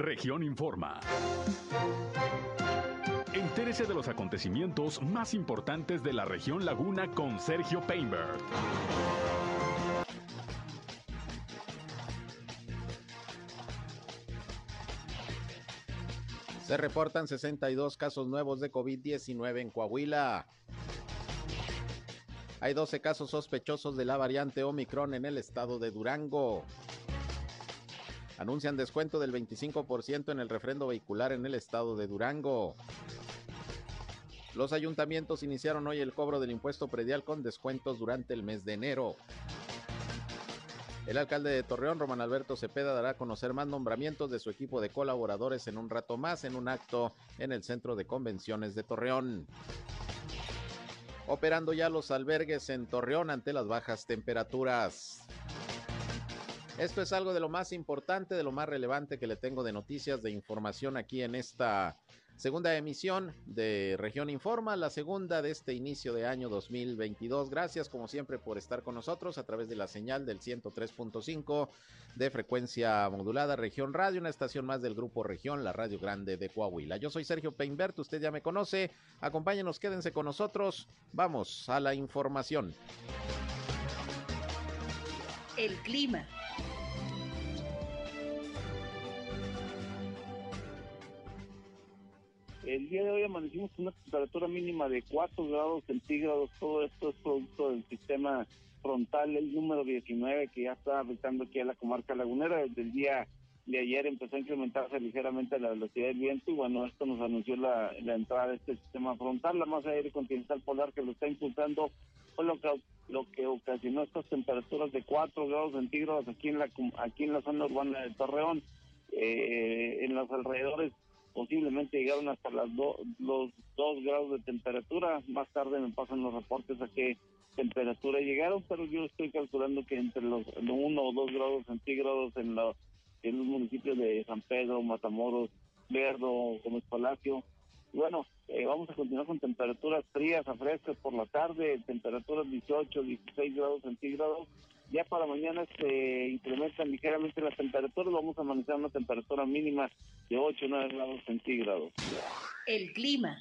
Región Informa. Entérese de los acontecimientos más importantes de la región Laguna con Sergio Painberg. Se reportan 62 casos nuevos de COVID-19 en Coahuila. Hay 12 casos sospechosos de la variante Omicron en el estado de Durango. Anuncian descuento del 25% en el refrendo vehicular en el estado de Durango. Los ayuntamientos iniciaron hoy el cobro del impuesto predial con descuentos durante el mes de enero. El alcalde de Torreón, Román Alberto Cepeda, dará a conocer más nombramientos de su equipo de colaboradores en un rato más en un acto en el Centro de Convenciones de Torreón operando ya los albergues en Torreón ante las bajas temperaturas. Esto es algo de lo más importante, de lo más relevante que le tengo de noticias, de información aquí en esta Segunda emisión de Región Informa, la segunda de este inicio de año 2022. Gracias como siempre por estar con nosotros a través de la señal del 103.5 de frecuencia modulada Región Radio, una estación más del grupo Región, la Radio Grande de Coahuila. Yo soy Sergio Peinbert, usted ya me conoce. Acompáñenos, quédense con nosotros. Vamos a la información. El clima. El día de hoy amanecimos con una temperatura mínima de 4 grados centígrados. Todo esto es producto del sistema frontal, el número 19, que ya está afectando aquí a la comarca lagunera. Desde el día de ayer empezó a incrementarse ligeramente la velocidad del viento y bueno, esto nos anunció la, entrada de este sistema frontal. La masa aire continental polar que lo está impulsando fue lo que, lo que ocasionó estas temperaturas de 4 grados centígrados aquí en la, aquí en la zona urbana de Torreón. Eh, en los alrededores posiblemente llegaron hasta las los 2 grados de temperatura. Más tarde me pasan los reportes a qué temperatura llegaron, pero yo estoy calculando que entre los 1 o 2 grados centígrados en, los en los municipios de San Pedro, Matamoros, Verdo, Gómez Palacio. bueno, eh, vamos a continuar con temperaturas frías a frescas por la tarde, temperaturas 18, 16 grados centígrados ya para mañana se incrementan ligeramente las temperaturas, vamos a amanecer una temperatura mínima de 8 o 9 grados centígrados. El clima.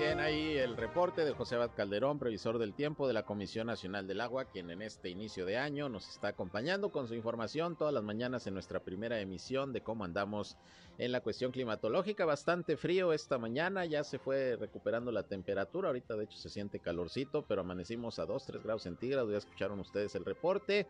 Bien, ahí el reporte de José Abad Calderón, previsor del tiempo de la Comisión Nacional del Agua, quien en este inicio de año nos está acompañando con su información todas las mañanas en nuestra primera emisión de cómo andamos en la cuestión climatológica. Bastante frío esta mañana, ya se fue recuperando la temperatura. Ahorita, de hecho, se siente calorcito, pero amanecimos a 2, 3 grados centígrados. Ya escucharon ustedes el reporte.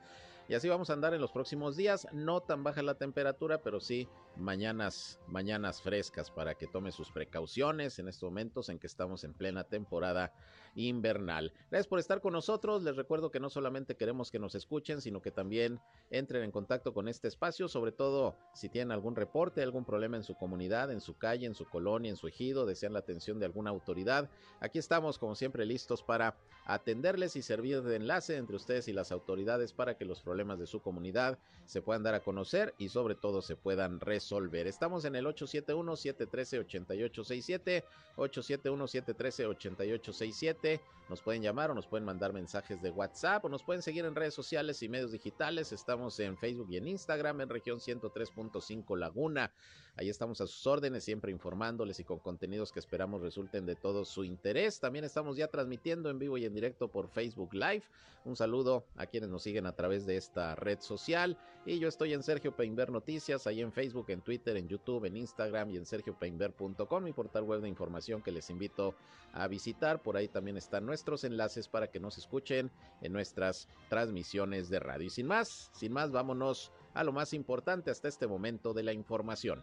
Y así vamos a andar en los próximos días. No tan baja la temperatura, pero sí mañanas, mañanas frescas para que tome sus precauciones en estos momentos en que estamos en plena temporada invernal. Gracias por estar con nosotros. Les recuerdo que no solamente queremos que nos escuchen, sino que también entren en contacto con este espacio, sobre todo si tienen algún reporte, algún problema en su comunidad, en su calle, en su colonia, en su ejido, desean la atención de alguna autoridad. Aquí estamos, como siempre, listos para atenderles y servir de enlace entre ustedes y las autoridades para que los problemas de su comunidad se puedan dar a conocer y sobre todo se puedan resolver. Estamos en el 871-713-8867, 871-713-8867. Nos pueden llamar o nos pueden mandar mensajes de WhatsApp o nos pueden seguir en redes sociales y medios digitales. Estamos en Facebook y en Instagram en región 103.5 Laguna. Ahí estamos a sus órdenes, siempre informándoles y con contenidos que esperamos resulten de todo su interés. También estamos ya transmitiendo en vivo y en directo por Facebook Live. Un saludo a quienes nos siguen a través de esta red social. Y yo estoy en Sergio Peinber Noticias, ahí en Facebook, en Twitter, en YouTube, en Instagram y en sergiopeinber.com, mi portal web de información que les invito a visitar. Por ahí también están nuestros enlaces para que nos escuchen en nuestras transmisiones de radio. Y sin más, sin más, vámonos a lo más importante hasta este momento de la información.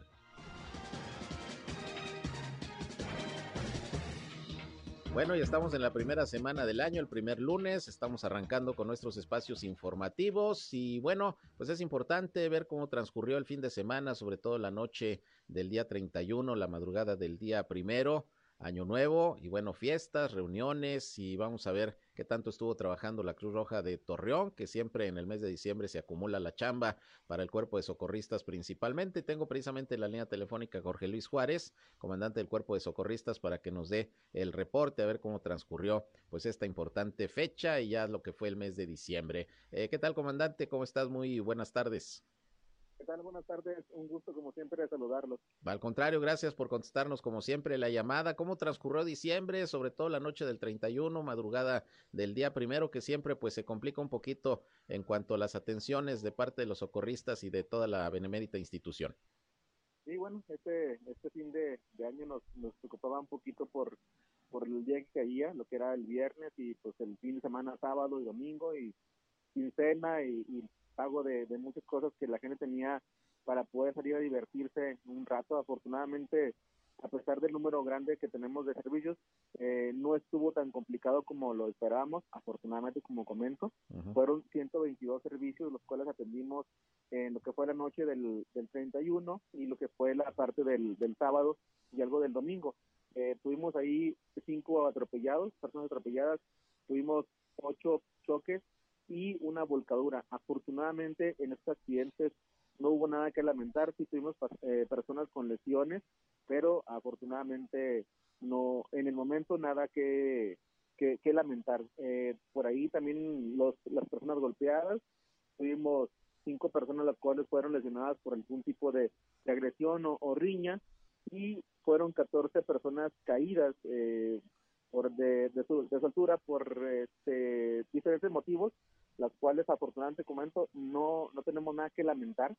Bueno, ya estamos en la primera semana del año, el primer lunes, estamos arrancando con nuestros espacios informativos y bueno, pues es importante ver cómo transcurrió el fin de semana, sobre todo la noche del día 31, la madrugada del día primero. Año Nuevo y bueno, fiestas, reuniones y vamos a ver qué tanto estuvo trabajando la Cruz Roja de Torreón, que siempre en el mes de diciembre se acumula la chamba para el cuerpo de socorristas principalmente. Tengo precisamente la línea telefónica Jorge Luis Juárez, comandante del cuerpo de socorristas, para que nos dé el reporte, a ver cómo transcurrió pues esta importante fecha y ya lo que fue el mes de diciembre. Eh, ¿Qué tal, comandante? ¿Cómo estás? Muy buenas tardes. ¿Qué tal? Buenas tardes. Un gusto, como siempre, de saludarlos. Al contrario, gracias por contestarnos, como siempre, la llamada. ¿Cómo transcurrió diciembre? Sobre todo la noche del 31, madrugada del día primero, que siempre pues se complica un poquito en cuanto a las atenciones de parte de los socorristas y de toda la benemérita institución. Sí, bueno, este, este fin de, año nos, nos preocupaba un poquito por, por el día que caía, lo que era el viernes y pues el fin de semana, sábado y domingo y quincena y, y pago de, muchas cosas que la gente tenía para poder salir a divertirse un rato. Afortunadamente, a pesar del número grande que tenemos de servicios, eh, no estuvo tan complicado como lo esperábamos, afortunadamente, como comento. Fueron 122 servicios los cuales atendimos en lo que fue la noche del, del 31 y lo que fue la parte del, del sábado y algo del domingo. Eh, tuvimos ahí cinco atropellados, personas atropelladas, tuvimos ocho choques y una volcadura. Afortunadamente en estos accidentes no hubo nada que lamentar, sí tuvimos eh, personas con lesiones, pero afortunadamente no, en el momento nada que, que, lamentar. Eh, por ahí también los, las personas golpeadas, tuvimos cinco personas las cuales fueron lesionadas por algún tipo de, agresión o, riña y fueron 14 personas caídas eh, por de, de, su, de su altura por este, diferentes motivos las cuales afortunadamente comento no, no tenemos nada que lamentar,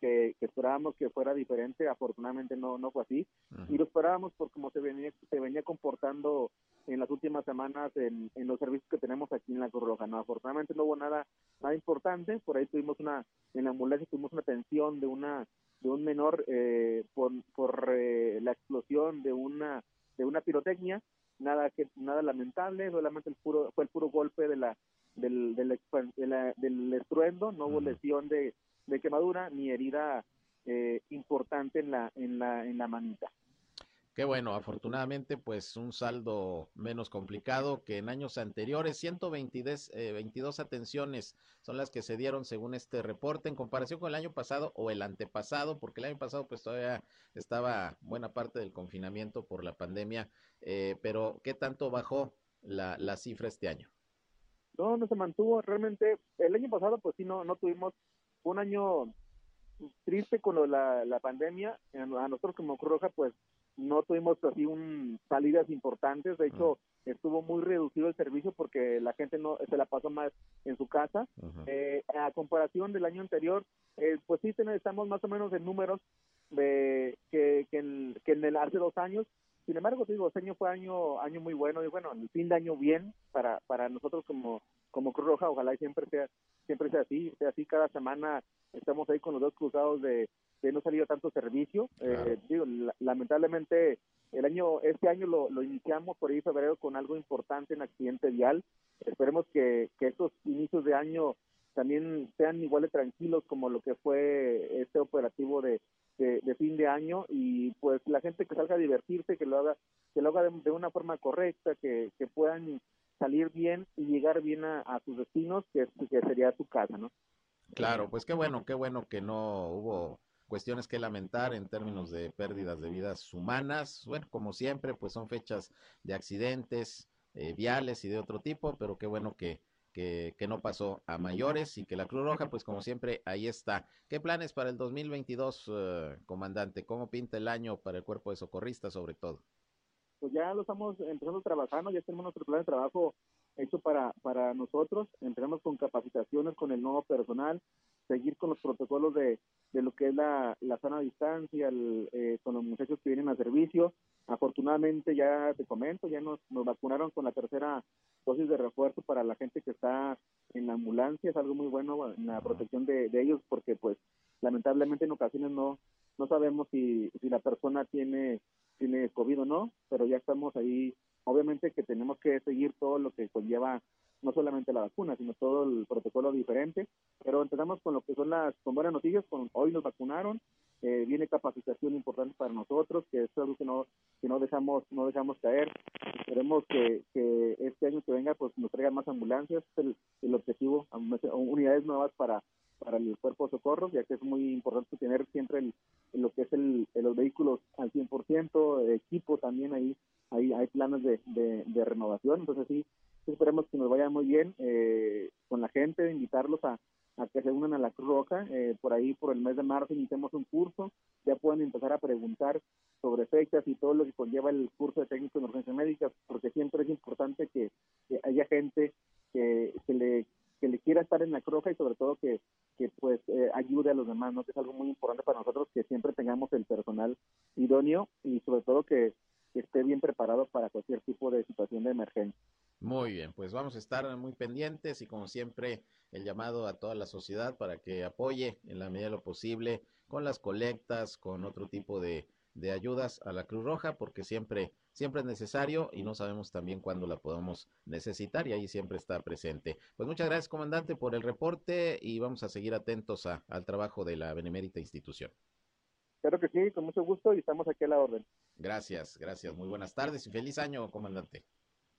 que, esperábamos que fuera diferente, afortunadamente no, no fue así, y lo esperábamos por cómo se venía, se venía comportando en las últimas semanas en, en los servicios que tenemos aquí en la Cruz Roja. No, afortunadamente no hubo nada, nada importante, por ahí tuvimos una, en la ambulancia tuvimos una atención de una de un menor eh, por, por eh, la explosión de una de una pirotecnia. Nada que nada lamentable solamente el puro fue el puro golpe de la del, del, del estruendo, no hubo lesión de, de quemadura ni herida eh, importante en la, en, la, en la manita. Qué bueno, afortunadamente pues un saldo menos complicado que en años anteriores. 122 eh, 22 atenciones son las que se dieron según este reporte en comparación con el año pasado o el antepasado, porque el año pasado pues todavía estaba buena parte del confinamiento por la pandemia, eh, pero ¿qué tanto bajó la, la cifra este año? No, no se mantuvo. Realmente, el año pasado, pues sí, no, no tuvimos un año triste con la, la pandemia. A nosotros como Cruz Roja, pues no tuvimos así un salidas importantes. De hecho, estuvo muy reducido el servicio porque la gente no se la pasó más en su casa. eh, a comparación del año anterior, eh, pues sí estamos más o menos en números de que, que, en, que en el hace dos años sin embargo, te digo, este año fue año año muy bueno y bueno, el fin de año bien para para nosotros como como Cruz Roja, ojalá y siempre sea siempre sea así, sea así cada semana estamos ahí con los dos cruzados de, de no salir tanto servicio. Eh, digo, lamentablemente el año este año lo, lo iniciamos por ahí febrero con algo importante en accidente vial. Esperemos que, que estos inicios de año también sean igual de tranquilos como lo que fue este operativo de, fin de año y pues la gente que salga a divertirse, que lo haga, que lo haga de, una forma correcta, que, puedan salir bien y llegar bien a, sus destinos, que, que sería su casa, ¿no? Claro, pues qué bueno, qué bueno que no hubo cuestiones que lamentar en términos de pérdidas de vidas humanas. Bueno, como siempre, pues son fechas de accidentes eh, viales y de otro tipo, pero qué bueno que que, no pasó a mayores y que la Cruz Roja, pues como siempre, ahí está. ¿Qué planes para el 2022, uh, comandante? ¿Cómo pinta el año para el cuerpo de socorristas sobre todo? Pues ya lo estamos empezando trabajando, ya tenemos nuestro plan de trabajo hecho para, para nosotros, empezamos con capacitaciones con el nuevo personal, seguir con los protocolos de, de lo que es la, la sana distancia, eh, con los muchachos que vienen a servicio. Afortunadamente ya te comento, ya nos, nos vacunaron con la tercera dosis de refuerzo para la gente que está en la ambulancia, es algo muy bueno en la protección de, de ellos porque pues lamentablemente en ocasiones no, no sabemos si, si la persona tiene, tiene COVID o no, pero ya estamos ahí. Obviamente que tenemos que seguir todo lo que conlleva no solamente la vacuna, sino todo el protocolo diferente, pero empezamos con lo que son las con buenas noticias, con hoy nos vacunaron, eh, viene capacitación importante para nosotros, que es algo que no, que no dejamos no dejamos caer. Esperemos que, que este año que venga pues nos traigan más ambulancias, el, el objetivo, unidades nuevas para para el cuerpo de socorro, ya que es muy importante tener siempre el, lo que es el, los vehículos al 100%, equipo también ahí, ahí hay planes de, de, renovación, entonces sí, esperemos que nos vaya muy bien eh, con la gente, invitarlos a, que se unan a la Cruz Roja. Eh, por ahí, por el mes de marzo, iniciamos un curso. Ya pueden empezar a preguntar sobre fechas y todo lo que conlleva el curso de técnico en urgencias médicas, porque siempre es importante que, haya gente que, que, le, que le quiera estar en la Cruz Roja y sobre todo que, que pues eh, ayude a los demás, ¿no? Que es algo muy importante para nosotros que siempre tengamos el personal idóneo y sobre todo que, que esté bien preparado para cualquier tipo de situación de emergencia. Muy bien, pues vamos a estar muy pendientes y como siempre el llamado a toda la sociedad para que apoye en la medida de lo posible con las colectas, con otro tipo de, de ayudas a la Cruz Roja, porque siempre, siempre es necesario y no sabemos también cuándo la podemos necesitar y ahí siempre está presente. Pues muchas gracias, comandante, por el reporte y vamos a seguir atentos al trabajo de la benemérita institución. Claro que sí, con mucho gusto y estamos aquí a la orden. Gracias, gracias. Muy buenas tardes y feliz año, comandante.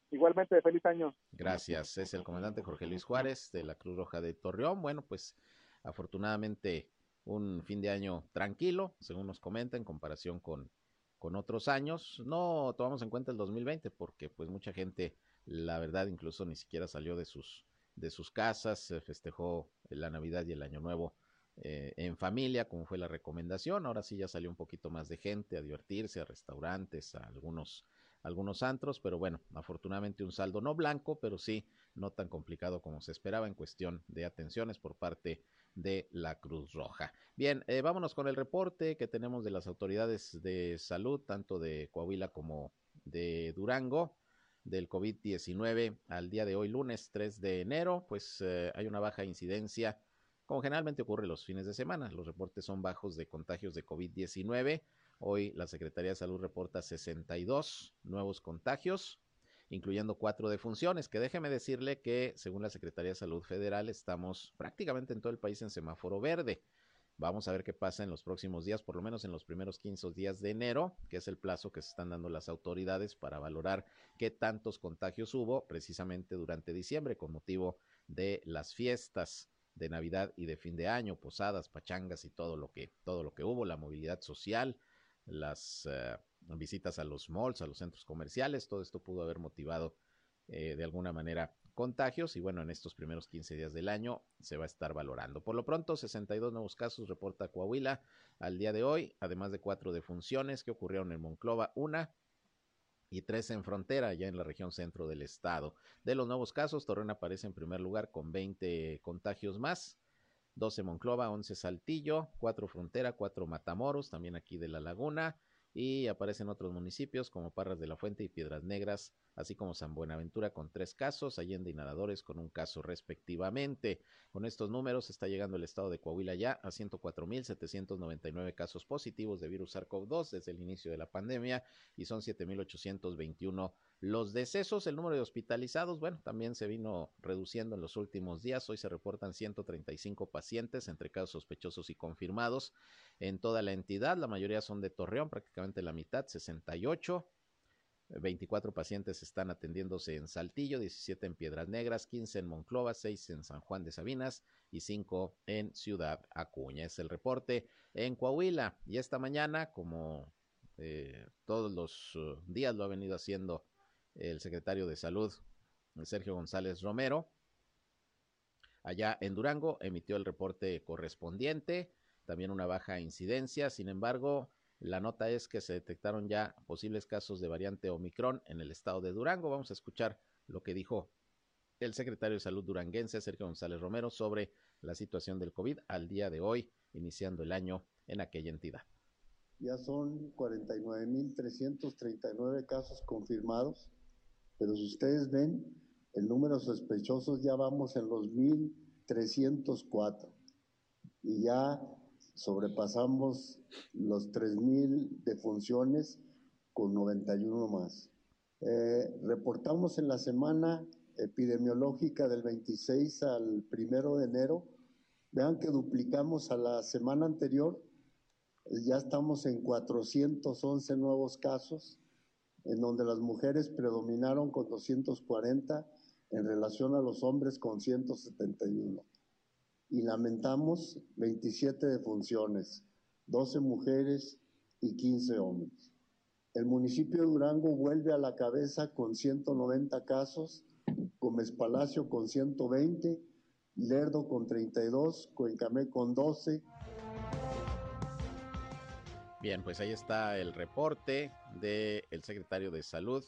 Igualmente, feliz año. Gracias. Es el comandante Jorge Luis Juárez de la Cruz Roja de Torreón. Bueno, pues afortunadamente un fin de año tranquilo, según nos comenta, en comparación con, con otros años. No tomamos en cuenta el 2020 porque pues mucha gente, la verdad, incluso ni siquiera salió de sus, de sus casas, festejó la Navidad y el Año Nuevo eh, en familia, como fue la recomendación. Ahora sí ya salió un poquito más de gente a divertirse, a restaurantes, a algunos algunos antros, pero bueno, afortunadamente un saldo no blanco, pero sí no tan complicado como se esperaba en cuestión de atenciones por parte de la Cruz Roja. Bien, eh, vámonos con el reporte que tenemos de las autoridades de salud, tanto de Coahuila como de Durango del COVID-19 al día de hoy, lunes 3 de enero, pues eh, hay una baja incidencia, como generalmente ocurre los fines de semana. Los reportes son bajos de contagios de COVID-19. Hoy la Secretaría de Salud reporta 62 nuevos contagios, incluyendo cuatro defunciones, que déjeme decirle que según la Secretaría de Salud Federal estamos prácticamente en todo el país en semáforo verde. Vamos a ver qué pasa en los próximos días, por lo menos en los primeros 15 días de enero, que es el plazo que se están dando las autoridades para valorar qué tantos contagios hubo precisamente durante diciembre con motivo de las fiestas de Navidad y de fin de año, posadas, pachangas y todo lo que todo lo que hubo, la movilidad social, las eh, visitas a los malls, a los centros comerciales, todo esto pudo haber motivado eh, de alguna manera contagios y bueno, en estos primeros 15 días del año se va a estar valorando. Por lo pronto, 62 nuevos casos reporta Coahuila al día de hoy, además de cuatro defunciones que ocurrieron en Monclova, una y tres en frontera, ya en la región centro del estado. De los nuevos casos, Torreón aparece en primer lugar con 20 contagios más. 12 Monclova, 11 Saltillo, 4 Frontera, 4 Matamoros, también aquí de la Laguna, y aparecen otros municipios como Parras de la Fuente y Piedras Negras, así como San Buenaventura con tres casos, Allende y Nadadores con un caso respectivamente. Con estos números está llegando el estado de Coahuila ya a 104.799 casos positivos de virus SARS-CoV-2 desde el inicio de la pandemia y son 7.821 los decesos, el número de hospitalizados, bueno, también se vino reduciendo en los últimos días. Hoy se reportan 135 pacientes entre casos sospechosos y confirmados en toda la entidad. La mayoría son de Torreón, prácticamente la mitad, 68. 24 pacientes están atendiéndose en Saltillo, 17 en Piedras Negras, 15 en Monclova, 6 en San Juan de Sabinas y 5 en Ciudad Acuña. Es el reporte en Coahuila. Y esta mañana, como eh, todos los uh, días lo ha venido haciendo el secretario de Salud, Sergio González Romero, allá en Durango, emitió el reporte correspondiente, también una baja incidencia, sin embargo, la nota es que se detectaron ya posibles casos de variante Omicron en el estado de Durango. Vamos a escuchar lo que dijo el secretario de Salud duranguense, Sergio González Romero, sobre la situación del COVID al día de hoy, iniciando el año en aquella entidad. Ya son 49.339 casos confirmados, pero si ustedes ven, el número sospechosos ya vamos en los 1.304 y ya sobrepasamos los 3.000 defunciones con 91 más. Eh, reportamos en la semana epidemiológica del 26 al 1 de enero. Vean que duplicamos a la semana anterior. Ya estamos en 411 nuevos casos en donde las mujeres predominaron con 240 en relación a los hombres con 171. Y lamentamos 27 defunciones, 12 mujeres y 15 hombres. El municipio de Durango vuelve a la cabeza con 190 casos, Gómez Palacio con 120, Lerdo con 32, Cuencamé con 12, Bien, pues ahí está el reporte del secretario de Salud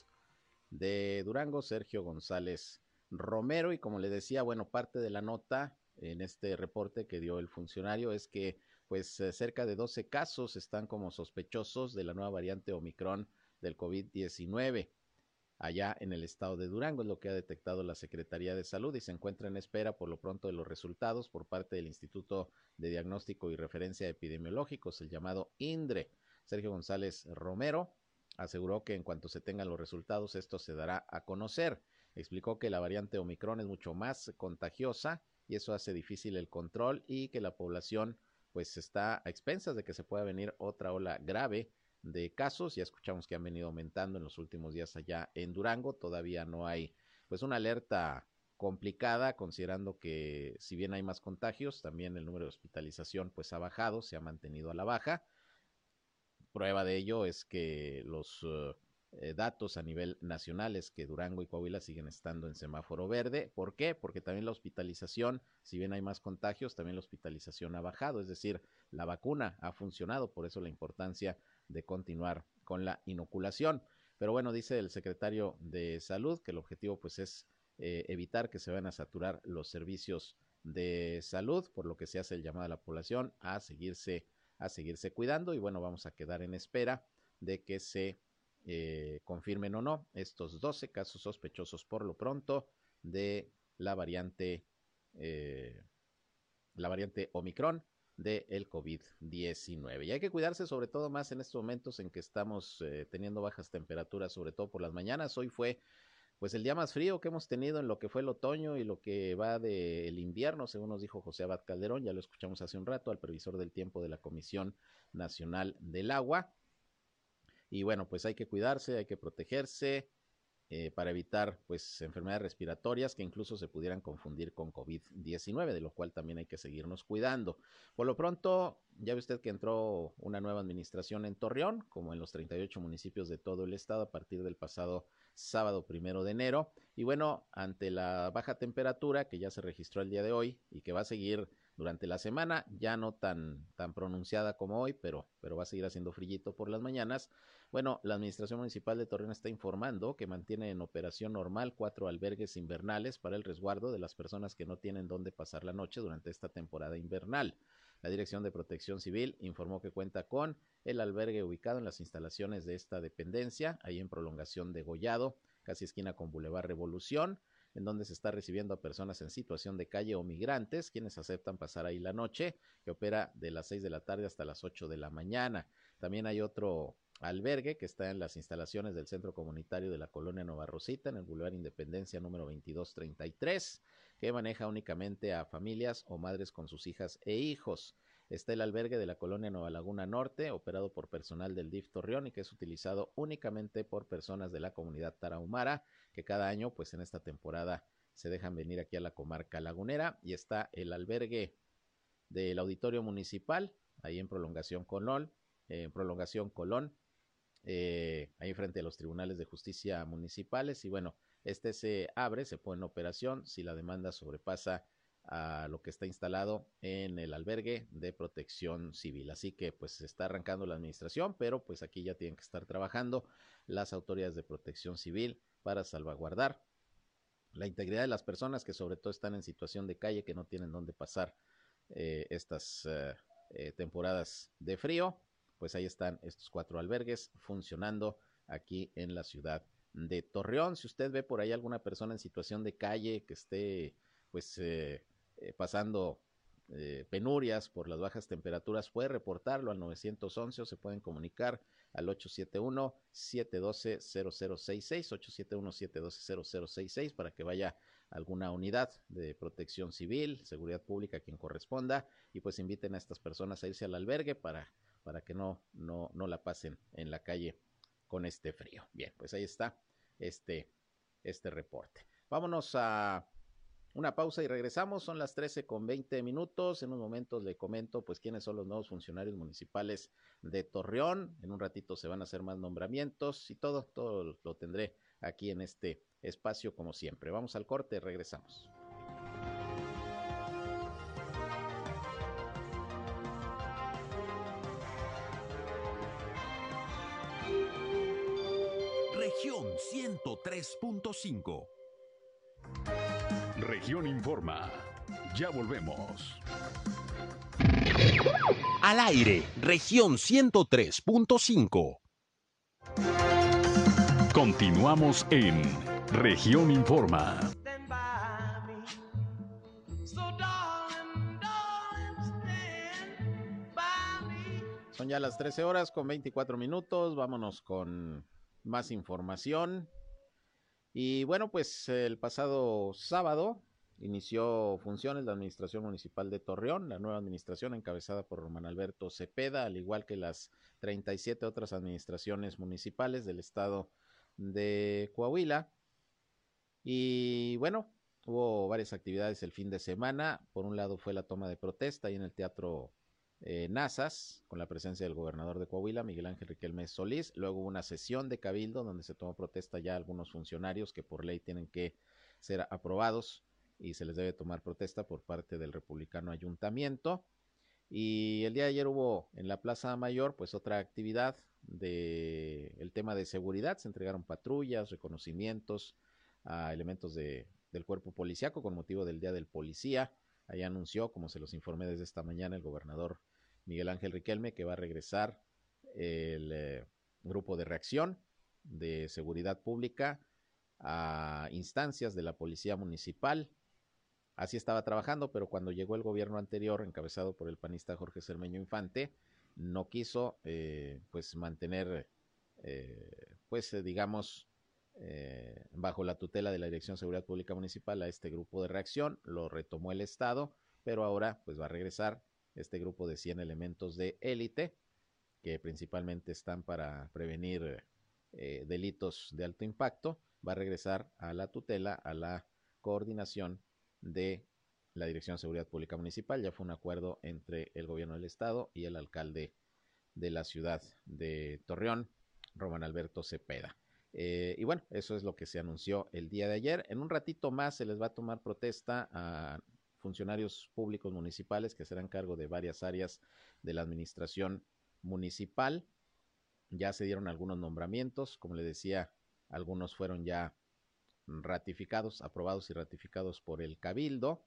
de Durango, Sergio González Romero. Y como le decía, bueno, parte de la nota en este reporte que dio el funcionario es que pues eh, cerca de 12 casos están como sospechosos de la nueva variante Omicron del COVID-19 allá en el estado de Durango, es lo que ha detectado la Secretaría de Salud y se encuentra en espera por lo pronto de los resultados por parte del Instituto de Diagnóstico y Referencia Epidemiológicos, el llamado INDRE. Sergio González Romero aseguró que en cuanto se tengan los resultados esto se dará a conocer. Explicó que la variante Omicron es mucho más contagiosa y eso hace difícil el control y que la población pues está a expensas de que se pueda venir otra ola grave de casos. Ya escuchamos que han venido aumentando en los últimos días allá en Durango. Todavía no hay pues una alerta complicada considerando que si bien hay más contagios, también el número de hospitalización pues ha bajado, se ha mantenido a la baja. Prueba de ello es que los eh, datos a nivel nacional es que Durango y Coahuila siguen estando en semáforo verde. ¿Por qué? Porque también la hospitalización, si bien hay más contagios, también la hospitalización ha bajado, es decir, la vacuna ha funcionado, por eso la importancia de continuar con la inoculación. Pero bueno, dice el secretario de Salud que el objetivo pues es eh, evitar que se vayan a saturar los servicios de salud, por lo que se hace el llamado a la población a seguirse, a seguirse cuidando y bueno, vamos a quedar en espera de que se eh, confirmen o no estos 12 casos sospechosos por lo pronto de la variante, eh, la variante Omicron del COVID-19. Y hay que cuidarse sobre todo más en estos momentos en que estamos eh, teniendo bajas temperaturas, sobre todo por las mañanas. Hoy fue pues el día más frío que hemos tenido en lo que fue el otoño y lo que va del invierno, según nos dijo José Abad Calderón, ya lo escuchamos hace un rato al previsor del tiempo de la Comisión Nacional del Agua. Y bueno, pues hay que cuidarse, hay que protegerse, eh, para evitar pues enfermedades respiratorias que incluso se pudieran confundir con COVID-19, de lo cual también hay que seguirnos cuidando. Por lo pronto, ya ve usted que entró una nueva administración en Torreón, como en los 38 municipios de todo el estado a partir del pasado sábado primero de enero. Y bueno, ante la baja temperatura que ya se registró el día de hoy y que va a seguir durante la semana, ya no tan, tan pronunciada como hoy, pero, pero va a seguir haciendo frillito por las mañanas. Bueno, la Administración Municipal de Torreón está informando que mantiene en operación normal cuatro albergues invernales para el resguardo de las personas que no tienen dónde pasar la noche durante esta temporada invernal. La Dirección de Protección Civil informó que cuenta con el albergue ubicado en las instalaciones de esta dependencia, ahí en prolongación de Gollado, casi esquina con Boulevard Revolución, en donde se está recibiendo a personas en situación de calle o migrantes, quienes aceptan pasar ahí la noche, que opera de las 6 de la tarde hasta las 8 de la mañana. También hay otro albergue que está en las instalaciones del Centro Comunitario de la Colonia Nueva Rosita, en el Boulevard Independencia número 2233, que maneja únicamente a familias o madres con sus hijas e hijos. Está el albergue de la colonia Nueva Laguna Norte, operado por personal del DIF Torreón y que es utilizado únicamente por personas de la comunidad tarahumara, que cada año, pues en esta temporada, se dejan venir aquí a la comarca lagunera. Y está el albergue del Auditorio Municipal, ahí en Prolongación Colón, en Prolongación Colón, eh, ahí frente a los tribunales de justicia municipales. Y bueno, este se abre, se pone en operación si la demanda sobrepasa a lo que está instalado en el albergue de protección civil. Así que pues se está arrancando la administración, pero pues aquí ya tienen que estar trabajando las autoridades de protección civil para salvaguardar la integridad de las personas que sobre todo están en situación de calle, que no tienen dónde pasar eh, estas eh, temporadas de frío. Pues ahí están estos cuatro albergues funcionando aquí en la ciudad de Torreón. Si usted ve por ahí alguna persona en situación de calle que esté pues eh, pasando eh, penurias por las bajas temperaturas, puede reportarlo al 911 o se pueden comunicar al 871-712-0066, 871-712-0066 para que vaya alguna unidad de protección civil, seguridad pública, quien corresponda, y pues inviten a estas personas a irse al albergue para, para que no, no, no la pasen en la calle con este frío. Bien, pues ahí está este, este reporte. Vámonos a una pausa y regresamos. Son las 13 con 20 minutos. En unos momentos le comento pues quiénes son los nuevos funcionarios municipales de Torreón. En un ratito se van a hacer más nombramientos y todo, todo lo tendré aquí en este espacio como siempre. Vamos al corte, regresamos. 103.5 Región Informa. Ya volvemos. Al aire, región 103.5. Continuamos en región Informa. Son ya las 13 horas con 24 minutos. Vámonos con más información. Y bueno, pues el pasado sábado inició funciones la Administración Municipal de Torreón, la nueva administración encabezada por Román Alberto Cepeda, al igual que las 37 otras administraciones municipales del estado de Coahuila. Y bueno, hubo varias actividades el fin de semana. Por un lado fue la toma de protesta ahí en el Teatro eh, Nazas, con la presencia del gobernador de Coahuila, Miguel Ángel Riquelme Solís. Luego hubo una sesión de cabildo donde se tomó protesta ya algunos funcionarios que por ley tienen que ser aprobados y se les debe tomar protesta por parte del republicano ayuntamiento. Y el día de ayer hubo en la Plaza Mayor pues otra actividad de el tema de seguridad, se entregaron patrullas, reconocimientos a elementos de, del cuerpo policiaco con motivo del Día del Policía. Ahí anunció, como se los informé desde esta mañana, el gobernador Miguel Ángel Riquelme, que va a regresar el eh, grupo de reacción de seguridad pública a instancias de la policía municipal. Así estaba trabajando, pero cuando llegó el gobierno anterior, encabezado por el panista Jorge Cermeño Infante, no quiso eh, pues mantener, eh, pues digamos, eh, bajo la tutela de la Dirección de Seguridad Pública Municipal a este grupo de reacción, lo retomó el Estado, pero ahora pues va a regresar este grupo de 100 elementos de élite que principalmente están para prevenir eh, delitos de alto impacto, va a regresar a la tutela, a la coordinación de la Dirección de Seguridad Pública Municipal. Ya fue un acuerdo entre el gobierno del estado y el alcalde de la ciudad de Torreón, Román Alberto Cepeda. Eh, y bueno, eso es lo que se anunció el día de ayer. En un ratito más se les va a tomar protesta a funcionarios públicos municipales que serán cargo de varias áreas de la administración municipal. Ya se dieron algunos nombramientos, como le decía, algunos fueron ya ratificados, aprobados y ratificados por el Cabildo.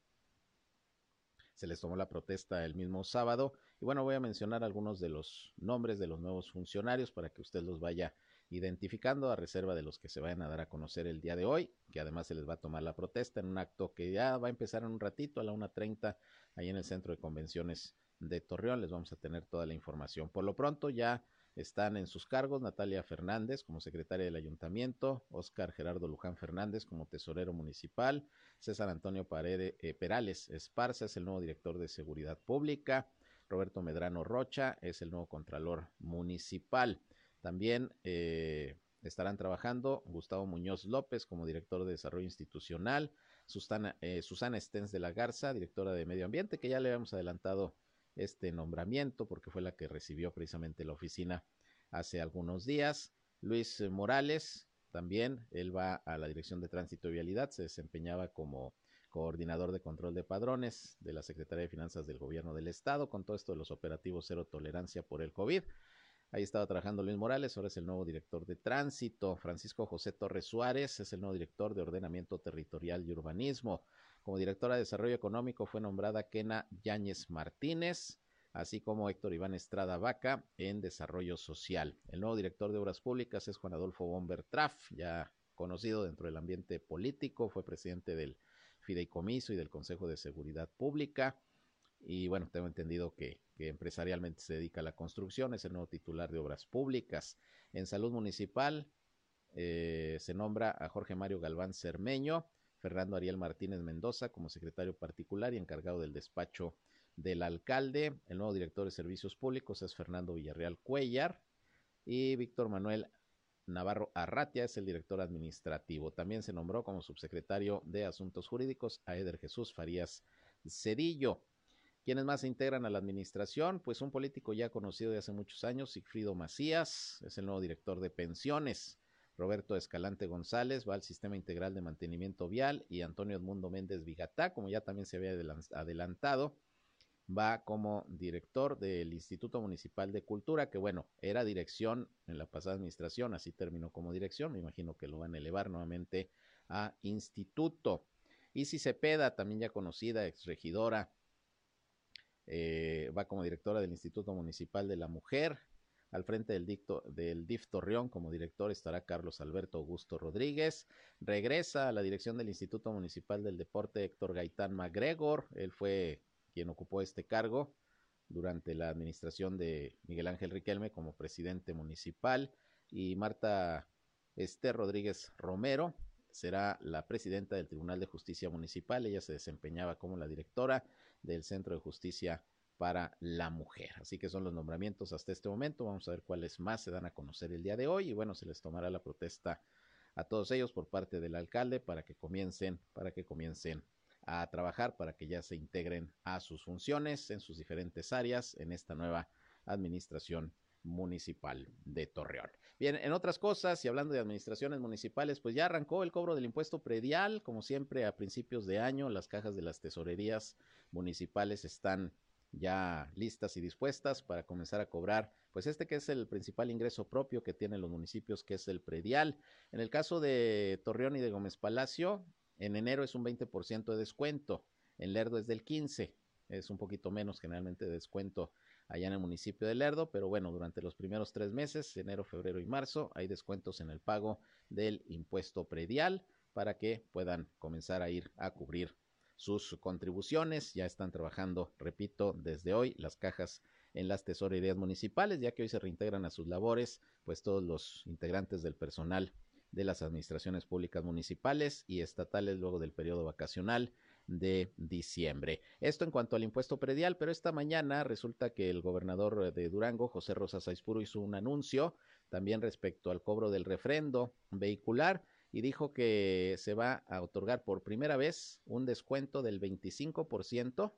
Se les tomó la protesta el mismo sábado. Y bueno, voy a mencionar algunos de los nombres de los nuevos funcionarios para que usted los vaya identificando a reserva de los que se vayan a dar a conocer el día de hoy, que además se les va a tomar la protesta en un acto que ya va a empezar en un ratito a la 1.30 ahí en el Centro de Convenciones de Torreón. Les vamos a tener toda la información. Por lo pronto ya están en sus cargos Natalia Fernández como secretaria del ayuntamiento, Oscar Gerardo Luján Fernández como tesorero municipal, César Antonio Paredes, eh, Perales Esparza es el nuevo director de seguridad pública, Roberto Medrano Rocha es el nuevo contralor municipal. También eh, estarán trabajando Gustavo Muñoz López como director de desarrollo institucional, Susana, eh, Susana de la Garza, directora de medio ambiente, que ya le habíamos adelantado este nombramiento porque fue la que recibió precisamente la oficina hace algunos días. Luis Morales, también, él va a la Dirección de Tránsito y Vialidad, se desempeñaba como coordinador de control de padrones de la Secretaría de Finanzas del Gobierno del Estado, con todo esto de los operativos cero tolerancia por el COVID. Ahí estaba trabajando Luis Morales, ahora es el nuevo director de tránsito. Francisco José Torres Suárez es el nuevo director de ordenamiento territorial y urbanismo. Como directora de desarrollo económico fue nombrada Kena Yáñez Martínez, así como Héctor Iván Estrada Vaca en desarrollo social. El nuevo director de obras públicas es Juan Adolfo Bomber Traff, ya conocido dentro del ambiente político, fue presidente del Fideicomiso y del Consejo de Seguridad Pública. Y bueno, tengo entendido que, empresarialmente se dedica a la construcción, es el nuevo titular de obras públicas. En salud municipal eh, se nombra a Jorge Mario Galván Cermeño, Fernando Ariel Martínez Mendoza como secretario particular y encargado del despacho del alcalde. El nuevo director de servicios públicos es Fernando Villarreal Cuellar y Víctor Manuel Navarro Arratia es el director administrativo. También se nombró como subsecretario de Asuntos Jurídicos a Eder Jesús Farías Cedillo. ¿Quiénes más se integran a la administración? Pues un político ya conocido de hace muchos años, Sigfrido Macías, es el nuevo director de pensiones. Roberto Escalante González va al Sistema Integral de Mantenimiento Vial y Antonio Edmundo Méndez Vigatá, como ya también se había adelantado, va como director del Instituto Municipal de Cultura, que bueno, era dirección en la pasada administración, así terminó como dirección, me imagino que lo van a elevar nuevamente a instituto. Y si Cepeda, también ya conocida, exregidora, eh, va como directora del Instituto Municipal de la Mujer. Al frente del, dicto, del DIF Torreón como director estará Carlos Alberto Augusto Rodríguez. Regresa a la dirección del Instituto Municipal del Deporte Héctor Gaitán MacGregor. Él fue quien ocupó este cargo durante la administración de Miguel Ángel Riquelme como presidente municipal y Marta Esther Rodríguez Romero será la presidenta del Tribunal de Justicia Municipal. Ella se desempeñaba como la directora del Centro de Justicia para la Mujer. Así que son los nombramientos hasta este momento. Vamos a ver cuáles más se dan a conocer el día de hoy y bueno, se les tomará la protesta a todos ellos por parte del alcalde para que comiencen, para que comiencen a trabajar para que ya se integren a sus funciones en sus diferentes áreas en esta nueva administración municipal de Torreón. Bien, en otras cosas y hablando de administraciones municipales, pues ya arrancó el cobro del impuesto predial, como siempre a principios de año, las cajas de las tesorerías municipales están ya listas y dispuestas para comenzar a cobrar, pues este que es el principal ingreso propio que tienen los municipios, que es el predial. En el caso de Torreón y de Gómez Palacio, en enero es un 20% de descuento, en Lerdo es del 15%, es un poquito menos generalmente de descuento allá en el municipio de Lerdo, pero bueno, durante los primeros tres meses, enero, febrero y marzo, hay descuentos en el pago del impuesto predial para que puedan comenzar a ir a cubrir sus contribuciones. Ya están trabajando, repito, desde hoy las cajas en las tesorerías municipales, ya que hoy se reintegran a sus labores, pues todos los integrantes del personal de las administraciones públicas municipales y estatales luego del periodo vacacional de diciembre. Esto en cuanto al impuesto predial, pero esta mañana resulta que el gobernador de Durango, José Rosas Aispuro, hizo un anuncio también respecto al cobro del refrendo vehicular y dijo que se va a otorgar por primera vez un descuento del 25%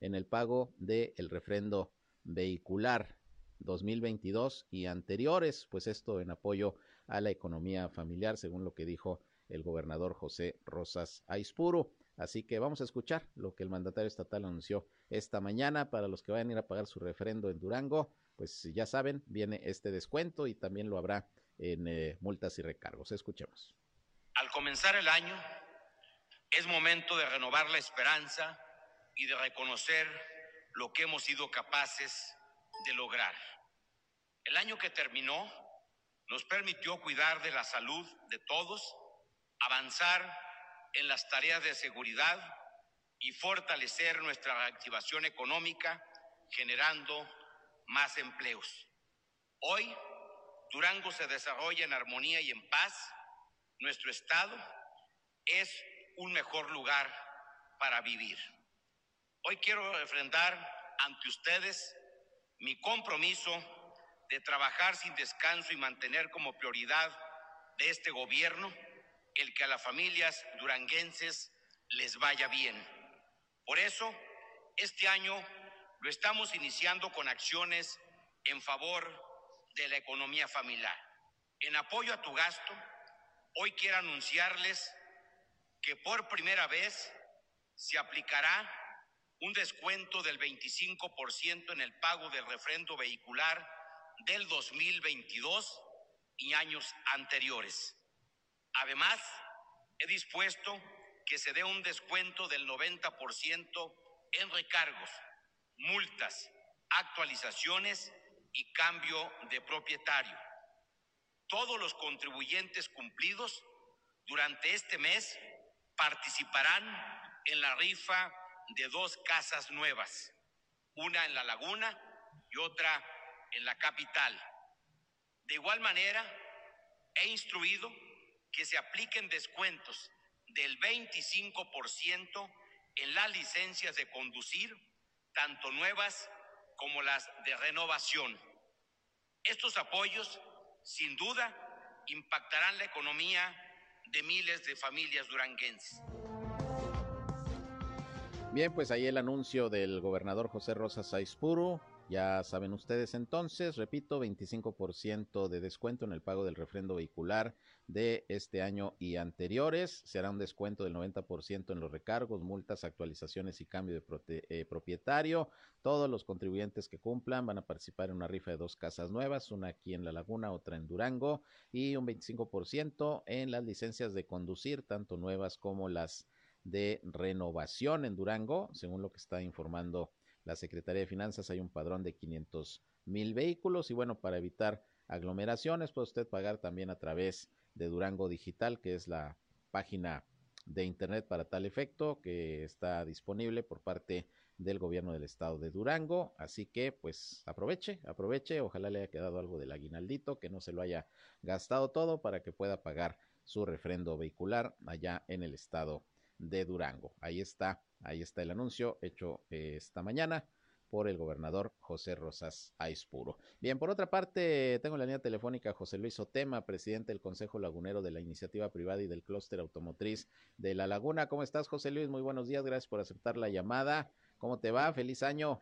en el pago del refrendo vehicular 2022 y anteriores, pues esto en apoyo a la economía familiar, según lo que dijo el gobernador José Rosas Aispuro. Así que vamos a escuchar lo que el mandatario estatal anunció esta mañana para los que vayan a ir a pagar su referendo en Durango. Pues ya saben, viene este descuento y también lo habrá en eh, multas y recargos. Escuchemos. Al comenzar el año, es momento de renovar la esperanza y de reconocer lo que hemos sido capaces de lograr. El año que terminó nos permitió cuidar de la salud de todos, avanzar en las tareas de seguridad y fortalecer nuestra reactivación económica, generando más empleos. Hoy, Durango se desarrolla en armonía y en paz. Nuestro Estado es un mejor lugar para vivir. Hoy quiero refrendar ante ustedes mi compromiso de trabajar sin descanso y mantener como prioridad de este gobierno el que a las familias duranguenses les vaya bien. Por eso, este año lo estamos iniciando con acciones en favor de la economía familiar. En apoyo a tu gasto, hoy quiero anunciarles que por primera vez se aplicará un descuento del 25% en el pago del refrendo vehicular del 2022 y años anteriores. Además, he dispuesto que se dé un descuento del 90% en recargos, multas, actualizaciones y cambio de propietario. Todos los contribuyentes cumplidos durante este mes participarán en la rifa de dos casas nuevas, una en la laguna y otra en la capital. De igual manera, he instruido que se apliquen descuentos del 25% en las licencias de conducir, tanto nuevas como las de renovación. Estos apoyos, sin duda, impactarán la economía de miles de familias duranguenses. Bien, pues ahí el anuncio del gobernador José Rosa Saizpuro. Ya saben ustedes entonces, repito, 25% de descuento en el pago del refrendo vehicular de este año y anteriores. Se hará un descuento del 90% en los recargos, multas, actualizaciones y cambio de eh, propietario. Todos los contribuyentes que cumplan van a participar en una rifa de dos casas nuevas, una aquí en La Laguna, otra en Durango, y un 25% en las licencias de conducir, tanto nuevas como las de renovación en Durango, según lo que está informando la Secretaría de Finanzas, hay un padrón de 500 mil vehículos y bueno, para evitar aglomeraciones puede usted pagar también a través de Durango Digital, que es la página de internet para tal efecto que está disponible por parte del gobierno del estado de Durango. Así que pues aproveche, aproveche, ojalá le haya quedado algo del aguinaldito, que no se lo haya gastado todo para que pueda pagar su refrendo vehicular allá en el estado de Durango. Ahí está, ahí está el anuncio hecho eh, esta mañana por el gobernador José Rosas Aispuro. Bien, por otra parte, tengo la línea telefónica José Luis Otema, presidente del Consejo Lagunero de la Iniciativa Privada y del Clúster Automotriz de La Laguna. ¿Cómo estás, José Luis? Muy buenos días, gracias por aceptar la llamada. ¿Cómo te va? Feliz año.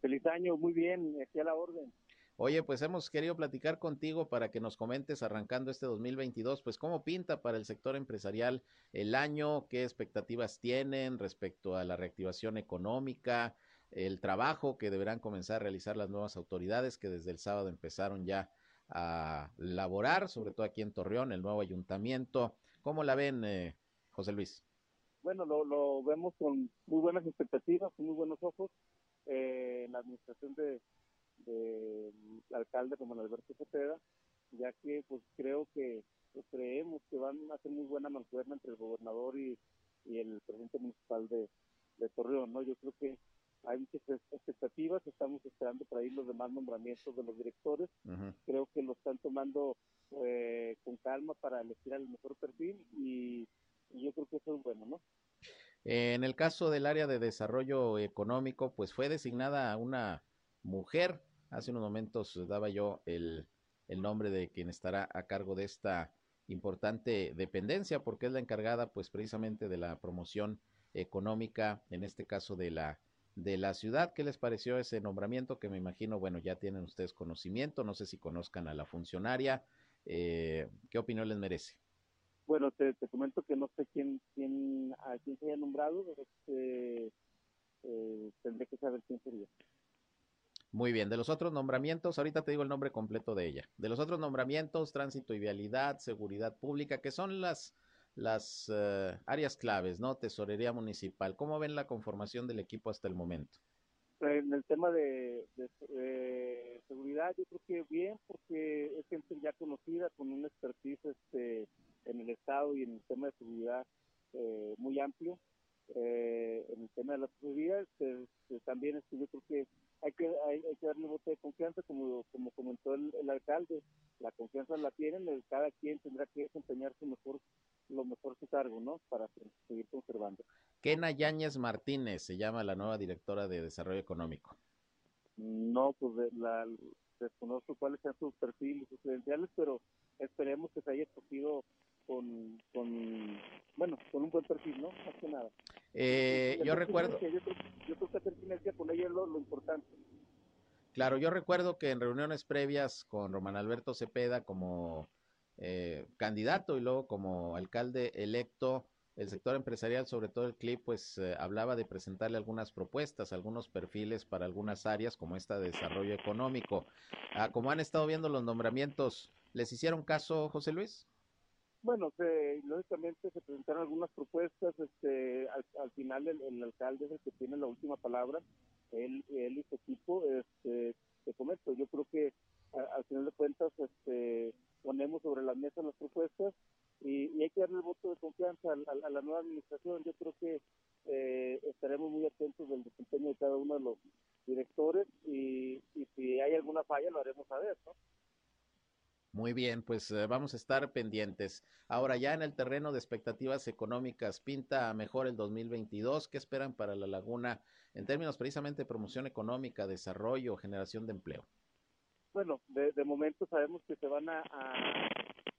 Feliz año, muy bien, aquí a la orden. Oye, pues hemos querido platicar contigo para que nos comentes arrancando este 2022, pues cómo pinta para el sector empresarial el año, qué expectativas tienen respecto a la reactivación económica, el trabajo que deberán comenzar a realizar las nuevas autoridades que desde el sábado empezaron ya a laborar, sobre todo aquí en Torreón, el nuevo ayuntamiento. ¿Cómo la ven, eh, José Luis? Bueno, lo, vemos con muy buenas expectativas, con muy buenos ojos. Eh, la administración de, del alcalde como Alberto Cepeda, ya que pues creo que pues, creemos que van a hacer muy buena mancuerna entre el gobernador y, el presidente municipal de, Torreón, ¿no? Yo creo que hay muchas expectativas, estamos esperando para ir los demás nombramientos de los directores, creo que lo están tomando eh, con calma para elegir al mejor perfil y, y yo creo que eso es bueno, ¿no? En el caso del área de desarrollo económico, pues fue designada una mujer Hace unos momentos daba yo el, nombre de quien estará a cargo de esta importante dependencia, porque es la encargada, pues, precisamente de la promoción económica, en este caso de la de la ciudad. ¿Qué les pareció ese nombramiento? Que me imagino, bueno, ya tienen ustedes conocimiento, no sé si conozcan a la funcionaria. Eh, ¿Qué opinión les merece? Bueno, te, comento que no sé quién, quién, a quién se haya nombrado, este, eh, tendré que saber quién sería. Muy bien, de los otros nombramientos, ahorita te digo el nombre completo de ella. De los otros nombramientos, tránsito y vialidad, seguridad pública, que son las, las eh, áreas claves, ¿no? Tesorería municipal. ¿Cómo ven la conformación del equipo hasta el momento? En el tema de, seguridad, yo creo que bien, porque es gente ya conocida, con un expertise este, en el Estado y en el tema de seguridad eh, muy amplio. Eh, en el tema de la seguridad, este, también este, yo creo que hay que hay, que darle voto de confianza como como comentó el, alcalde la confianza la tienen cada quien tendrá que desempeñarse mejor lo mejor su cargo no para seguir conservando. Kena Yáñez Martínez se llama la nueva directora de desarrollo económico. No pues la desconozco cuáles sean sus perfiles sus credenciales pero esperemos que se haya escogido con, con bueno con un buen perfil no más que nada eh, yo recuerdo. Yo creo, que hacer con ella es lo, importante. Claro, yo recuerdo que en reuniones previas con Román Alberto Cepeda como eh, candidato y luego como alcalde electo, el sector empresarial, sobre todo el CLIP, pues eh, hablaba de presentarle algunas propuestas, algunos perfiles para algunas áreas como esta de desarrollo económico. Ah, como han estado viendo los nombramientos, ¿les hicieron caso, José Luis? Bueno, se, lógicamente se presentaron algunas propuestas, este, al, final el, alcalde es el que tiene la última palabra, él, él y su equipo, este, te comento, yo creo que al final de cuentas este, ponemos sobre la mesa las propuestas y, hay que darle el voto de confianza a, la nueva administración, yo creo que eh, estaremos muy atentos del desempeño de cada uno de los directores y, y si hay alguna falla lo haremos saber, ¿no? Muy bien, pues eh, vamos a estar pendientes. Ahora ya en el terreno de expectativas económicas, pinta mejor el 2022. ¿Qué esperan para la laguna en términos precisamente de promoción económica, desarrollo, generación de empleo? Bueno, de, momento sabemos que se van a,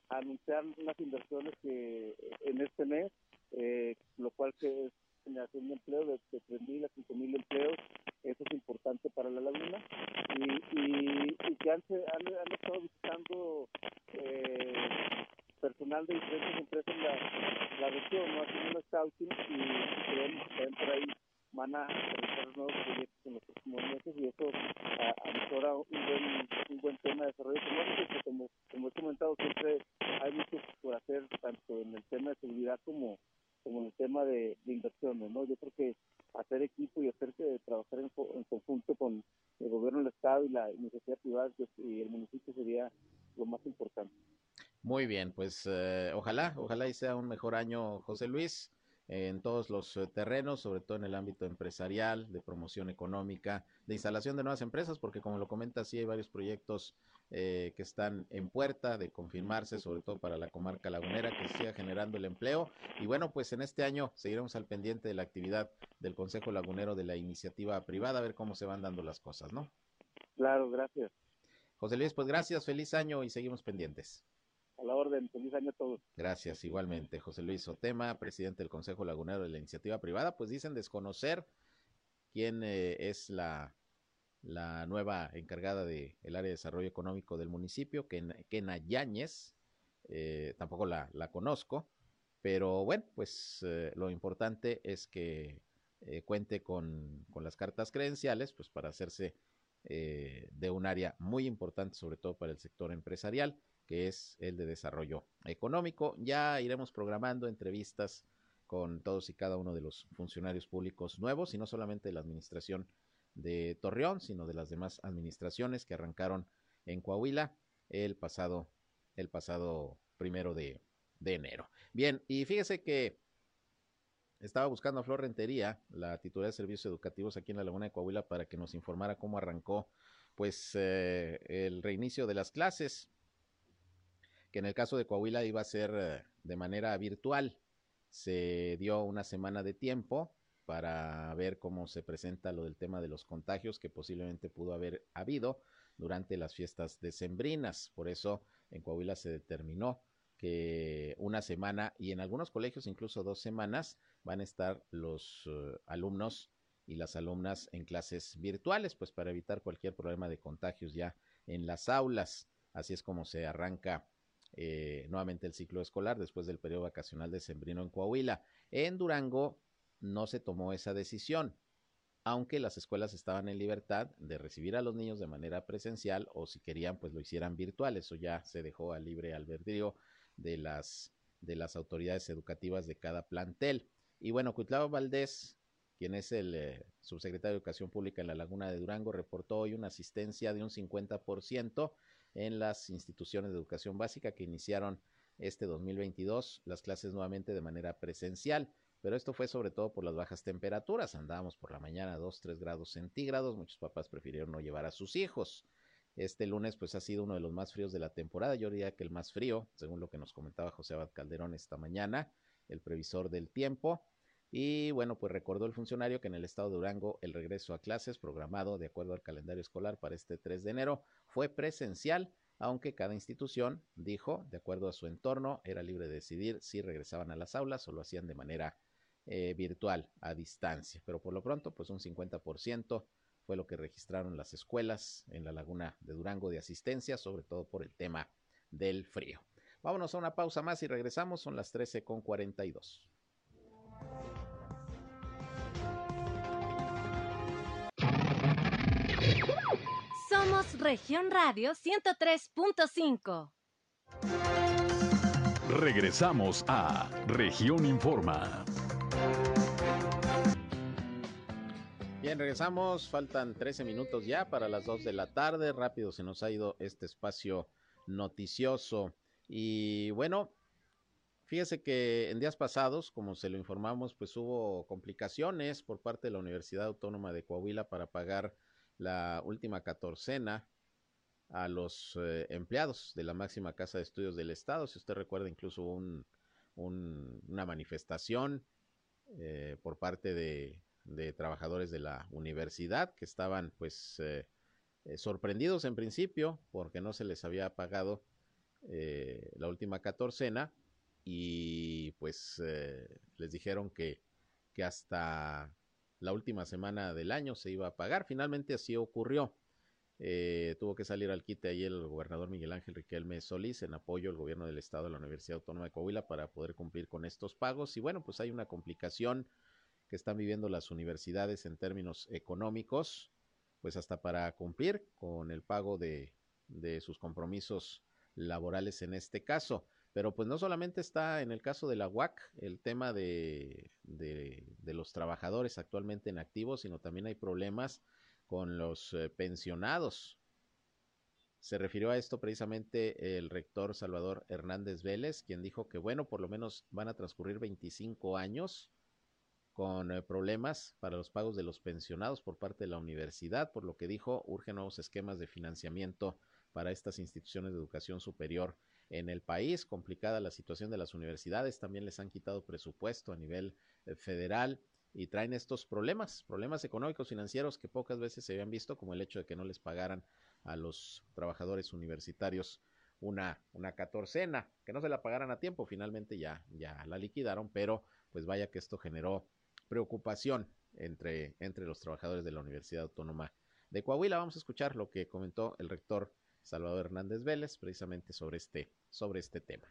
anunciar unas inversiones que en este mes, eh, lo cual que es generación de empleo de, de 3.000 a 5.000 empleos, eso es importante para la laguna, y, y, y que han, han, han, estado visitando eh, personal de diferentes empresas en la, la región, ¿no? haciendo un scouting y creemos que también por ahí van a realizar nuevos proyectos en los próximos meses y eso a, un buen, un buen tema de desarrollo económico que como, como he comentado siempre hay mucho por hacer tanto en el tema de seguridad como como en el tema de, de inversiones, ¿no? Yo creo que hacer equipo y hacerse trabajar en, conjunto con el gobierno del estado y la iniciativa privada y el municipio sería lo más importante. Muy bien, pues eh, ojalá, ojalá y sea un mejor año, José Luis en todos los eh, terrenos, sobre todo en el ámbito empresarial, de promoción económica, de instalación de nuevas empresas, porque como lo comenta, sí hay varios proyectos eh, que están en puerta de confirmarse, sobre todo para la comarca lagunera, que siga generando el empleo. Y bueno, pues en este año seguiremos al pendiente de la actividad del Consejo Lagunero de la iniciativa privada, a ver cómo se van dando las cosas, ¿no? Claro, gracias. José Luis, pues gracias, feliz año y seguimos pendientes. A la orden, feliz año a todos. Gracias, igualmente. José Luis Otema, presidente del Consejo Lagunero de la Iniciativa Privada, pues dicen desconocer quién eh, es la, la nueva encargada del el área de desarrollo económico del municipio, Kena Yáñez, eh, tampoco la, la, conozco, pero bueno, pues eh, lo importante es que eh, cuente con, con, las cartas credenciales, pues para hacerse eh, de un área muy importante, sobre todo para el sector empresarial que es el de desarrollo económico. Ya iremos programando entrevistas con todos y cada uno de los funcionarios públicos nuevos y no solamente de la administración de Torreón, sino de las demás administraciones que arrancaron en Coahuila el pasado, el pasado primero de, de enero. Bien, y fíjese que estaba buscando a Flor Rentería, la titular de servicios educativos aquí en la Laguna de Coahuila, para que nos informara cómo arrancó pues eh, el reinicio de las clases que en el caso de Coahuila iba a ser eh, de manera virtual. Se dio una semana de tiempo para ver cómo se presenta lo del tema de los contagios que posiblemente pudo haber habido durante las fiestas decembrinas. Por eso en Coahuila se determinó que una semana y en algunos colegios incluso dos semanas van a estar los uh, alumnos y las alumnas en clases virtuales, pues para evitar cualquier problema de contagios ya en las aulas. Así es como se arranca eh, nuevamente el ciclo escolar después del periodo vacacional de Sembrino en Coahuila. En Durango no se tomó esa decisión, aunque las escuelas estaban en libertad de recibir a los niños de manera presencial o si querían pues lo hicieran virtual. Eso ya se dejó a libre albedrío de las, de las autoridades educativas de cada plantel. Y bueno, Cuitlao Valdés, quien es el eh, subsecretario de Educación Pública en la Laguna de Durango, reportó hoy una asistencia de un 50% en las instituciones de educación básica que iniciaron este 2022 las clases nuevamente de manera presencial. Pero esto fue sobre todo por las bajas temperaturas. Andábamos por la mañana a 2, 3 grados centígrados. Muchos papás prefirieron no llevar a sus hijos. Este lunes pues ha sido uno de los más fríos de la temporada. Yo diría que el más frío, según lo que nos comentaba José Abad Calderón esta mañana, el previsor del tiempo. Y bueno, pues recordó el funcionario que en el estado de Durango el regreso a clases programado de acuerdo al calendario escolar para este 3 de enero fue presencial, aunque cada institución, dijo, de acuerdo a su entorno, era libre de decidir si regresaban a las aulas o lo hacían de manera eh, virtual, a distancia. Pero por lo pronto, pues un 50% fue lo que registraron las escuelas en la laguna de Durango de asistencia, sobre todo por el tema del frío. Vámonos a una pausa más y regresamos, son las 13 con 42. Somos Región Radio 103.5. Regresamos a Región Informa. Bien, regresamos. Faltan 13 minutos ya para las 2 de la tarde. Rápido se nos ha ido este espacio noticioso. Y bueno, fíjese que en días pasados, como se lo informamos, pues hubo complicaciones por parte de la Universidad Autónoma de Coahuila para pagar la última catorcena a los eh, empleados de la máxima casa de estudios del estado. Si usted recuerda, incluso un, un, una manifestación eh, por parte de, trabajadores de la universidad que estaban pues eh, sorprendidos en principio porque no se les había pagado la última catorcena y pues les dijeron que, que hasta la última semana del año se iba a pagar. Finalmente así ocurrió. Eh, tuvo que salir al quite ahí el gobernador Miguel Ángel Riquelme Solís en apoyo al gobierno del estado de la Universidad Autónoma de Coahuila para poder cumplir con estos pagos. Y bueno, pues hay una complicación que están viviendo las universidades en términos económicos, pues hasta para cumplir con el pago de, de sus compromisos laborales en este caso. Pero pues no solamente está en el caso de la UAC el tema de, los trabajadores actualmente en activo, sino también hay problemas con los eh, pensionados. Se refirió a esto precisamente el rector Salvador Hernández Vélez, quien dijo que, bueno, por lo menos van a transcurrir 25 años con eh, problemas para los pagos de los pensionados por parte de la universidad, por lo que dijo, urgen nuevos esquemas de financiamiento para estas instituciones de educación superior en el país. Complicada la situación de las universidades, también les han quitado presupuesto a nivel eh, federal y traen estos problemas, problemas económicos financieros que pocas veces se habían visto, como el hecho de que no les pagaran a los trabajadores universitarios una, una catorcena, que no se la pagaran a tiempo, finalmente ya, ya la liquidaron, pero pues vaya que esto generó preocupación entre, entre los trabajadores de la Universidad Autónoma de Coahuila. Vamos a escuchar lo que comentó el rector Salvador Hernández Vélez precisamente sobre este, sobre este tema.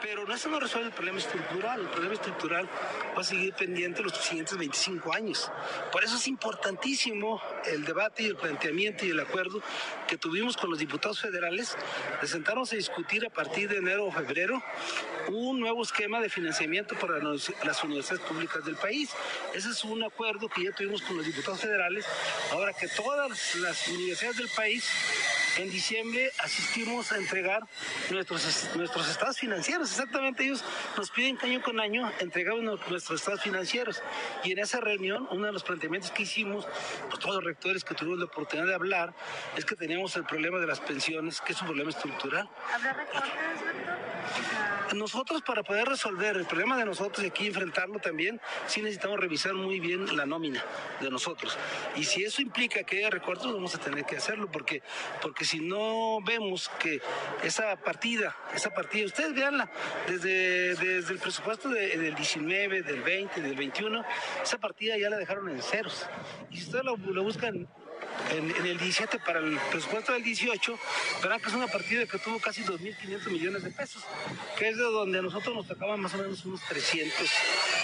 Pero eso no resuelve el problema estructural. El problema estructural va a seguir pendiente los siguientes 25 años. Por eso es importantísimo el debate y el planteamiento y el acuerdo que tuvimos con los diputados federales de sentarnos a discutir a partir de enero o febrero un nuevo esquema de financiamiento para las universidades públicas del país. Ese es un acuerdo que ya tuvimos con los diputados federales. Ahora que todas las universidades del país en diciembre asistimos a entregar nuestros, nuestros estados financieros. Exactamente, ellos nos piden año con año entregamos nuestros estados financieros. Y en esa reunión, uno de los planteamientos que hicimos, pues, todos los rectores que tuvimos la oportunidad de hablar, es que teníamos el problema de las pensiones, que es un problema estructural. ¿Habrá recortes, nosotros para poder resolver el problema de nosotros y aquí enfrentarlo también, sí necesitamos revisar muy bien la nómina de nosotros. Y si eso implica que haya recortes, vamos a tener que hacerlo, porque, porque si no vemos que esa partida, esa partida, ustedes veanla, desde, desde el presupuesto del 19, del 20, del 21, esa partida ya la dejaron en ceros. Y si ustedes lo, lo buscan en, el 17 para el presupuesto del 18, verán que es una partida que tuvo casi 2.500 millones de pesos, que es de donde a nosotros nos tocaban más o menos unos 300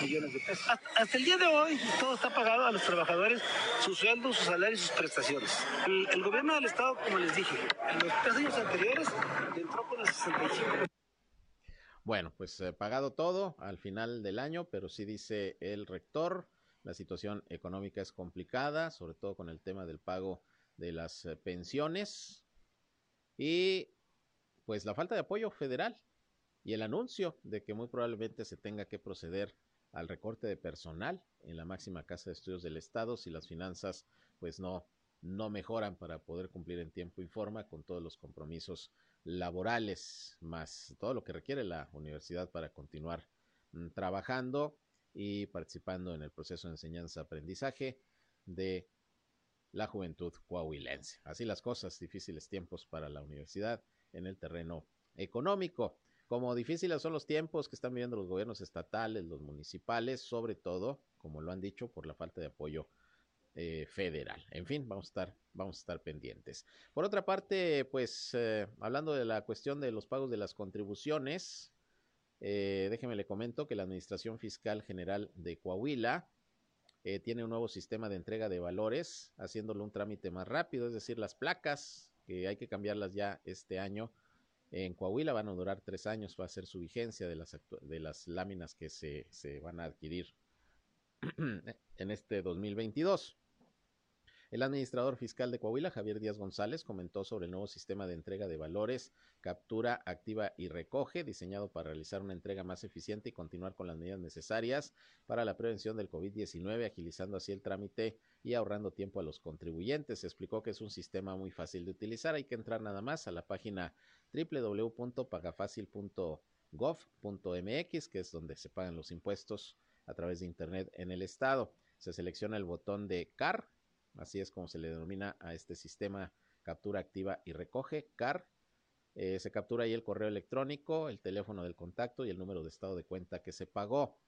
millones de pesos. Hasta, el día de hoy todo está pagado a los trabajadores, sus sueldos, sus salarios sus prestaciones. El, el gobierno del Estado, como les dije, en los tres años anteriores entró con el 65 bueno, pues eh, pagado todo al final del año, pero sí dice el rector, la situación económica es complicada, sobre todo con el tema del pago de las eh, pensiones. Y pues la falta de apoyo federal y el anuncio de que muy probablemente se tenga que proceder al recorte de personal en la máxima casa de estudios del estado si las finanzas pues no no mejoran para poder cumplir en tiempo y forma con todos los compromisos laborales más todo lo que requiere la universidad para continuar mm, trabajando y participando en el proceso de enseñanza-aprendizaje de la juventud coahuilense. Así las cosas, difíciles tiempos para la universidad en el terreno económico. Como difíciles son los tiempos que están viviendo los gobiernos estatales, los municipales, sobre todo, como lo han dicho, por la falta de apoyo eh, federal. En fin, vamos a estar, vamos a estar pendientes. Por otra parte, pues eh, hablando de la cuestión de los pagos de las contribuciones, eh, déjeme le comento que la Administración Fiscal General de Coahuila eh, tiene un nuevo sistema de entrega de valores, haciéndolo un trámite más rápido, es decir, las placas que hay que cambiarlas ya este año en Coahuila van a durar tres años, va a ser su vigencia de las, de las láminas que se, se van a adquirir en este 2022. El administrador fiscal de Coahuila, Javier Díaz González, comentó sobre el nuevo sistema de entrega de valores, captura, activa y recoge, diseñado para realizar una entrega más eficiente y continuar con las medidas necesarias para la prevención del COVID-19, agilizando así el trámite y ahorrando tiempo a los contribuyentes. Explicó que es un sistema muy fácil de utilizar. Hay que entrar nada más a la página www.pagafacil.gov.mx, que es donde se pagan los impuestos a través de Internet en el estado. Se selecciona el botón de CAR así es como se le denomina a este sistema captura activa y recoge, CAR, Eh, se captura ahí el correo electrónico, el teléfono del contacto y el número de estado de cuenta que se pagó.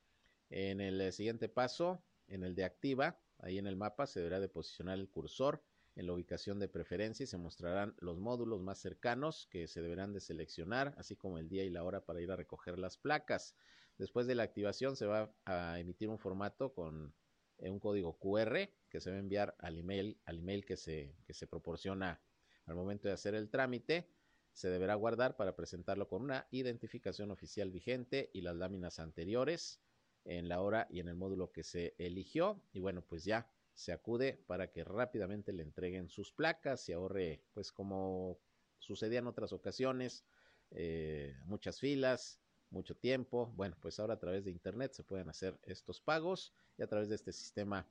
En el siguiente paso, en el de activa, ahí en el mapa se deberá de posicionar el cursor en la ubicación de preferencia y se mostrarán los módulos más cercanos que se deberán de seleccionar, así como el día y la hora para ir a recoger las placas. Después de la activación se va a emitir un formato con un código QR que se va a enviar al email, al email que se, que se proporciona al momento de hacer el trámite. Se deberá guardar para presentarlo con una identificación oficial vigente y las láminas anteriores en la hora y en el módulo que se eligió. Y bueno, pues ya se acude para que rápidamente le entreguen sus placas y ahorre, pues como sucedía en otras ocasiones, eh, muchas filas, mucho tiempo. Bueno, pues ahora a través de internet se pueden hacer estos pagos y a través de este sistema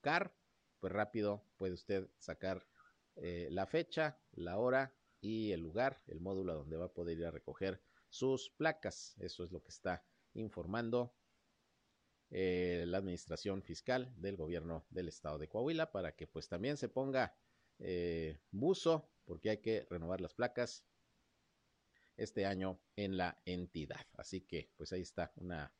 CAR, pues rápido puede usted sacar eh, la fecha, la hora y el lugar, el módulo donde va a poder ir a recoger sus placas. Eso es lo que está informando eh, la administración fiscal del gobierno del estado de Coahuila para que pues también se ponga eh, buzo porque hay que renovar las placas este año en la entidad. Así que pues ahí está una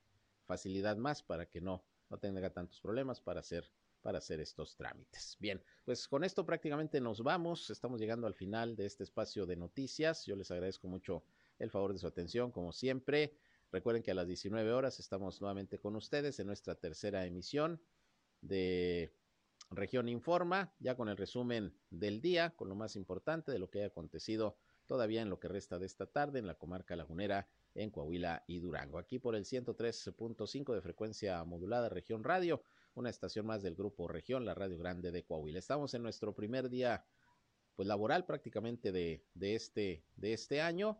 facilidad más para que no, no tenga tantos problemas para hacer para hacer estos trámites. Bien, pues con esto prácticamente nos vamos. Estamos llegando al final de este espacio de noticias. Yo les agradezco mucho el favor de su atención, como siempre. Recuerden que a las 19 horas estamos nuevamente con ustedes en nuestra tercera emisión de Región Informa, ya con el resumen del día, con lo más importante de lo que ha acontecido todavía en lo que resta de esta tarde en la comarca lagunera en Coahuila y Durango. Aquí por el 103.5 de frecuencia modulada Región Radio, una estación más del grupo Región, la Radio Grande de Coahuila. Estamos en nuestro primer día pues laboral prácticamente de, de, este, de este año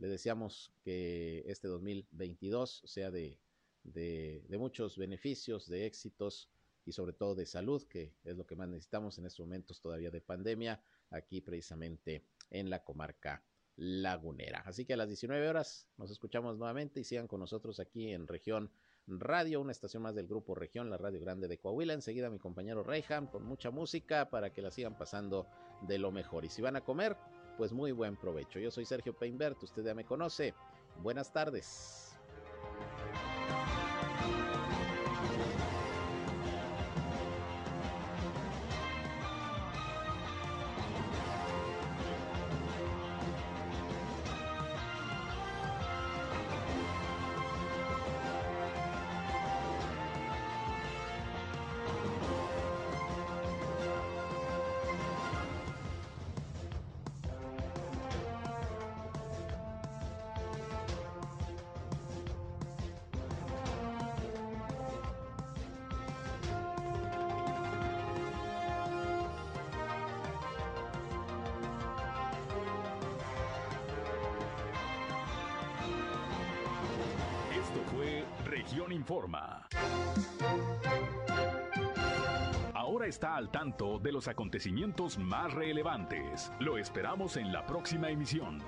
le deseamos que este 2022 sea de, de, muchos beneficios, de éxitos y sobre todo de salud, que es lo que más necesitamos en estos momentos todavía de pandemia, aquí precisamente en la comarca lagunera. Así que a las 19 horas nos escuchamos nuevamente y sigan con nosotros aquí en región Radio, una estación más del grupo Región, la Radio Grande de Coahuila. Enseguida mi compañero Reyham con mucha música para que la sigan pasando de lo mejor. Y si van a comer, pues muy buen provecho. Yo soy Sergio Peinbert, usted ya me conoce. Buenas tardes. Los acontecimientos más relevantes. Lo esperamos en la próxima emisión.